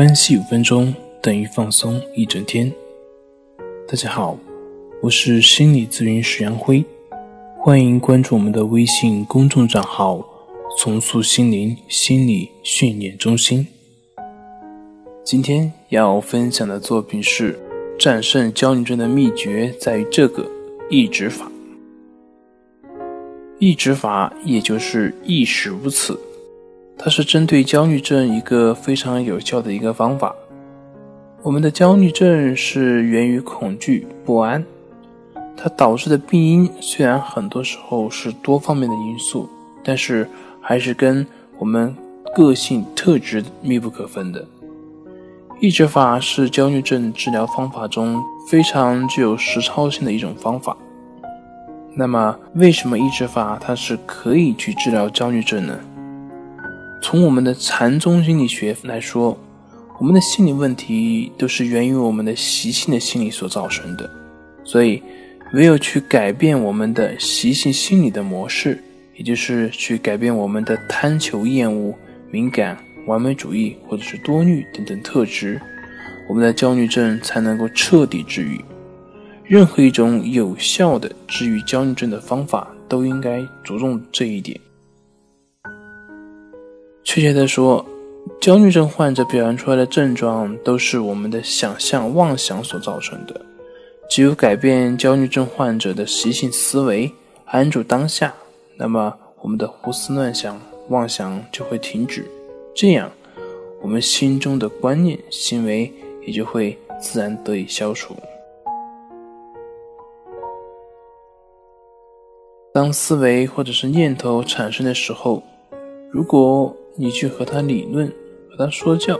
关系五分钟等于放松一整天。大家好，我是心理咨询师杨辉，欢迎关注我们的微信公众账号“重塑心灵心理训练中心”。今天要分享的作品是：战胜焦虑症的秘诀在于这个抑制法。抑制法也就是意识如此。它是针对焦虑症一个非常有效的一个方法。我们的焦虑症是源于恐惧不安，它导致的病因虽然很多时候是多方面的因素，但是还是跟我们个性特质密不可分的。抑制法是焦虑症治疗方法中非常具有实操性的一种方法。那么，为什么抑制法它是可以去治疗焦虑症呢？从我们的禅宗心理学来说，我们的心理问题都是源于我们的习性的心理所造成的，所以唯有去改变我们的习性心理的模式，也就是去改变我们的贪求、厌恶、敏感、完美主义或者是多虑等等特质，我们的焦虑症才能够彻底治愈。任何一种有效的治愈焦虑症的方法，都应该着重这一点。确切的说，焦虑症患者表现出来的症状都是我们的想象妄想所造成的。只有改变焦虑症患者的习性思维，安住当下，那么我们的胡思乱想、妄想就会停止。这样，我们心中的观念、行为也就会自然得以消除。当思维或者是念头产生的时候，如果你去和他理论，和他说教，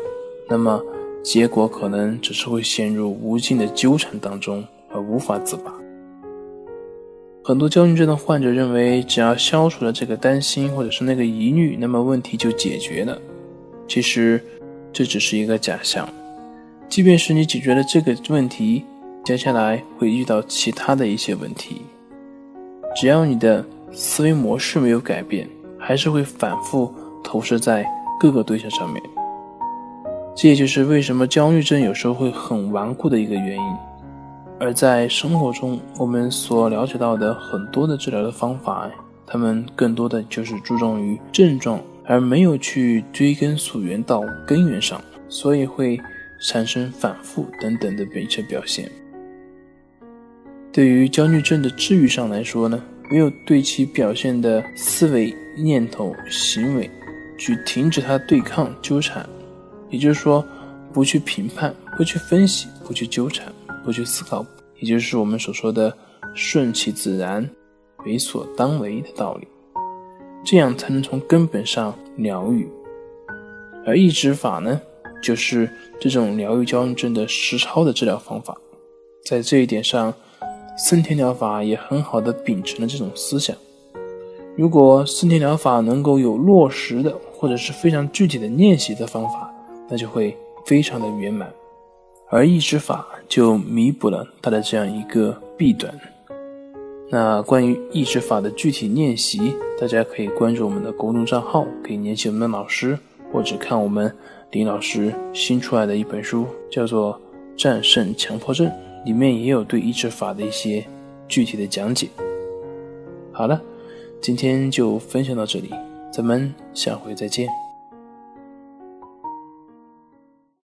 那么结果可能只是会陷入无尽的纠缠当中而无法自拔。很多焦虑症的患者认为，只要消除了这个担心或者是那个疑虑，那么问题就解决了。其实这只是一个假象。即便是你解决了这个问题，接下来会遇到其他的一些问题。只要你的思维模式没有改变，还是会反复。投射在各个对象上面，这也就是为什么焦虑症有时候会很顽固的一个原因。而在生活中，我们所了解到的很多的治疗的方法，他们更多的就是注重于症状，而没有去追根溯源到根源上，所以会产生反复等等的一些表现。对于焦虑症的治愈上来说呢，没有对其表现的思维、念头、行为。去停止他对抗纠缠，也就是说，不去评判，不去分析，不去纠缠，不去思考，也就是我们所说的顺其自然、为所当为的道理，这样才能从根本上疗愈。而抑制法呢，就是这种疗愈焦虑症的实操的治疗方法，在这一点上，森田疗法也很好的秉承了这种思想。如果森田疗法能够有落实的。或者是非常具体的练习的方法，那就会非常的圆满，而抑制法就弥补了它的这样一个弊端。那关于抑制法的具体练习，大家可以关注我们的公众账号，可以联系我们的老师，或者看我们林老师新出来的一本书，叫做《战胜强迫症》，里面也有对抑制法的一些具体的讲解。好了，今天就分享到这里。咱们下回再见。